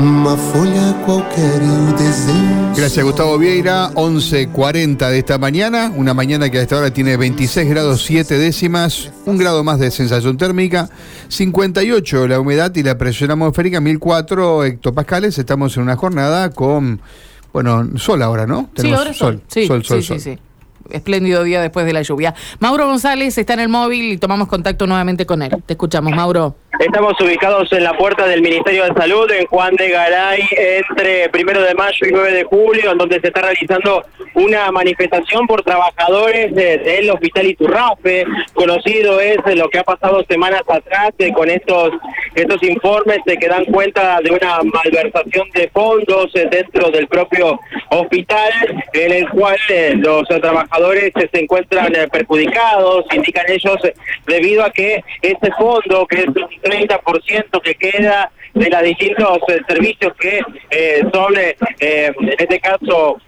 uma folha qualquer e o desenho. Gracias Gustavo Vieira, 11.40 de esta mañana, una mañana que hasta ahora tiene 26 grados 7 décimas, un grado más de sensación térmica, 58 la humedad y la presión atmosférica 1004 hectopascales, estamos en una jornada con, bueno, sol ahora, ¿no? Sí, ahora sol. Sí, sol, sol, sí, sí, sí espléndido día después de la lluvia. Mauro González está en el móvil y tomamos contacto nuevamente con él. Te escuchamos, Mauro. Estamos ubicados en la puerta del Ministerio de Salud, en Juan de Garay, entre primero de mayo y 9 de julio, en donde se está realizando una manifestación por trabajadores del Hospital Iturrafe. Conocido es lo que ha pasado semanas atrás eh, con estos, estos informes que dan cuenta de una malversación de fondos eh, dentro del propio hospital, en el cual eh, los trabajadores se encuentran perjudicados, indican ellos, debido a que ese fondo, que es 30% que queda de los distintos servicios que son, en este caso,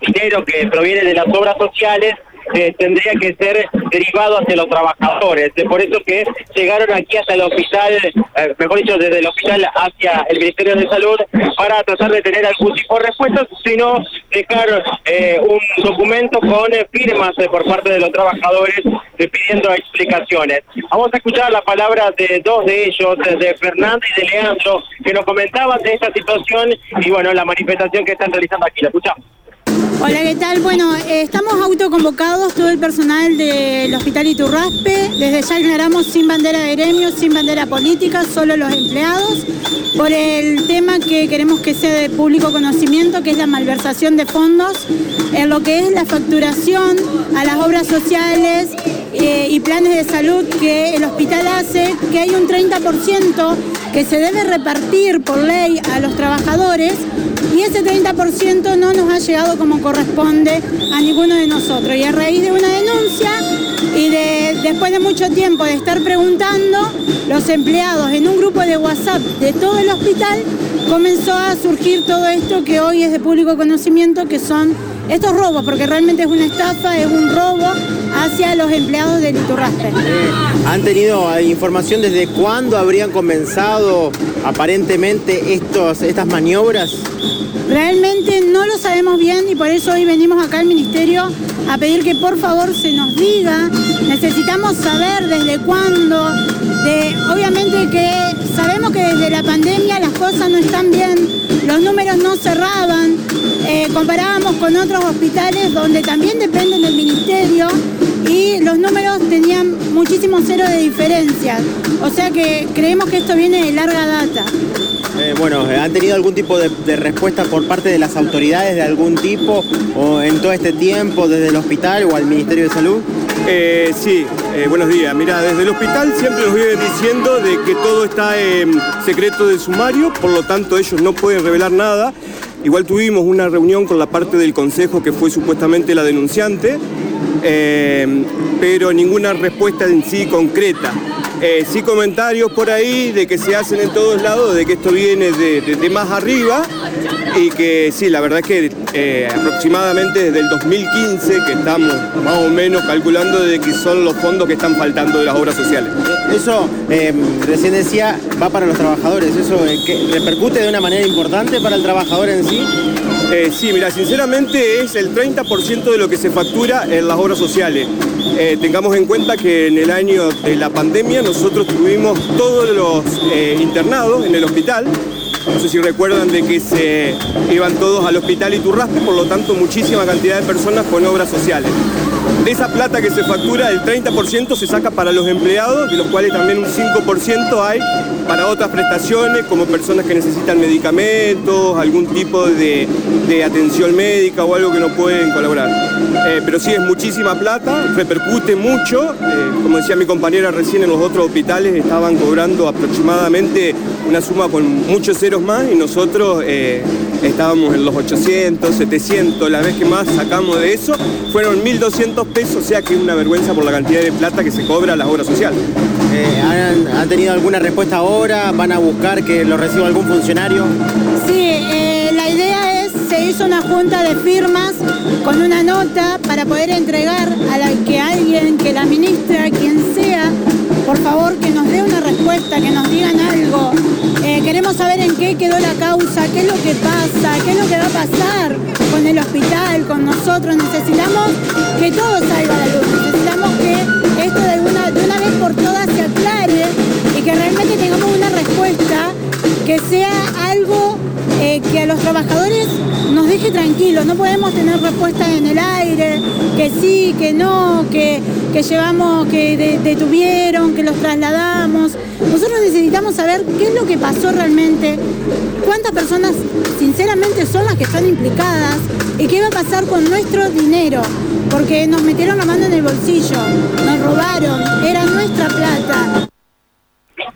dinero que proviene de las obras sociales, eh, tendría que ser derivado hacia los trabajadores. Por eso que llegaron aquí hasta el hospital, eh, mejor dicho, desde el hospital hacia el Ministerio de Salud para tratar de tener algún tipo de respuesta, sino dejar eh, un documento con firmas por parte de los trabajadores pidiendo explicaciones. Vamos a escuchar la palabra de dos de ellos, de Fernando y de Leandro, que nos comentaban de esta situación y bueno, la manifestación que están realizando aquí. La escuchamos. Hola, ¿qué tal? Bueno, eh, estamos autoconvocados todo el personal del Hospital Iturraspe. Desde ya aclaramos sin bandera de gremio, sin bandera política, solo los empleados, por el tema que queremos que sea de público conocimiento, que es la malversación de fondos en lo que es la facturación a las obras sociales eh, y planes de salud que el hospital hace, que hay un 30% que se debe repartir por ley a los trabajadores y ese 30% no nos ha llegado como corresponde a ninguno de nosotros. Y a raíz de una denuncia y de, después de mucho tiempo de estar preguntando, los empleados en un grupo de WhatsApp de todo el hospital comenzó a surgir todo esto que hoy es de público conocimiento, que son estos robos, porque realmente es una estafa, es un robo hacia los empleados del Iturraspe. ¿Han tenido información desde cuándo habrían comenzado aparentemente estos, estas maniobras? Realmente no lo sabemos bien y por eso hoy venimos acá al Ministerio a pedir que por favor se nos diga. Necesitamos saber desde cuándo. De, obviamente que sabemos que desde la pandemia las cosas no están bien, los números no cerraban. Eh, comparábamos con otros hospitales donde también dependen del ministerio y los números tenían muchísimo cero de diferencia. O sea que creemos que esto viene de larga data. Eh, bueno, ¿han tenido algún tipo de, respuesta por parte de las autoridades de algún tipo o en todo este tiempo desde el hospital o al Ministerio de Salud? Eh, sí, eh, buenos días. Mira, desde el hospital siempre nos vienen diciendo de que todo está en secreto de sumario, por lo tanto ellos no pueden revelar nada. Igual tuvimos una reunión con la parte del consejo que fue supuestamente la denunciante, pero ninguna respuesta en sí concreta. Eh, sí comentarios por ahí de que se hacen en todos lados, de que esto viene de, más arriba y que sí, la verdad es que eh, aproximadamente desde el 2015 que estamos más o menos calculando de que son los fondos que están faltando de las obras sociales. Eso, eh, recién decía, va para los trabajadores, ¿eso repercute de una manera importante para el trabajador en sí? Eh, sí, mira, sinceramente es el 30% de lo que se factura en las obras sociales. Eh, tengamos en cuenta que en el año de la pandemia nosotros tuvimos todos los eh, internados en el hospital. No sé si recuerdan de que se iban todos al hospital Iturraspe, por lo tanto muchísima cantidad de personas con obras sociales. De esa plata que se factura, el 30% se saca para los empleados, de los cuales también un 5% hay para otras prestaciones, como personas que necesitan medicamentos, algún tipo de, atención médica o algo que no pueden colaborar. Eh, pero sí es muchísima plata, repercute mucho. Eh, como decía mi compañera recién, en los otros hospitales estaban cobrando aproximadamente una suma con muchos ceros más y nosotros eh, estábamos en los 800, 700. La vez que más sacamos de eso fueron 1.200 pesos, o sea que es una vergüenza por la cantidad de plata que se cobra a las obras sociales. ¿han, tenido alguna respuesta ahora? ¿Van a buscar que lo reciba algún funcionario? Sí, la idea es, se hizo una junta de firmas con una nota para poder entregar a la que alguien, que la ministra, quien sea, por favor, que nos dé una respuesta, que nos. Eh, queremos saber en qué quedó la causa, qué es lo que pasa, qué es lo que va a pasar con el hospital, con nosotros. Necesitamos que todo salga la luz. Necesitamos que esto de una, de una vez por todas se aclare y que realmente tengamos una respuesta que sea algo eh, que a los trabajadores nos deje tranquilos. No podemos tener respuestas en el aire, que sí, que no, que, que llevamos, que detuvieron, que los trasladamos. Nosotros necesitamos saber qué es lo que pasó realmente, cuántas personas sinceramente son las que están implicadas y qué va a pasar con nuestro dinero, porque nos metieron la mano en el bolsillo, nos robaron, era nuestra plata.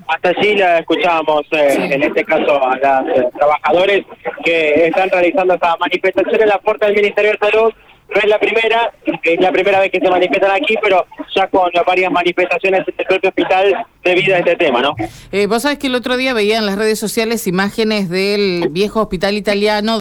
Hasta allí la escuchábamos, eh, en este caso, a los eh, trabajadores que están realizando esta manifestación en la puerta del Ministerio de Salud. No es la primera, es la primera vez que se manifiestan aquí, pero ya con varias manifestaciones en el propio hospital debido a este tema, ¿no? Eh, vos sabés que el otro día veía en las redes sociales imágenes del viejo hospital italiano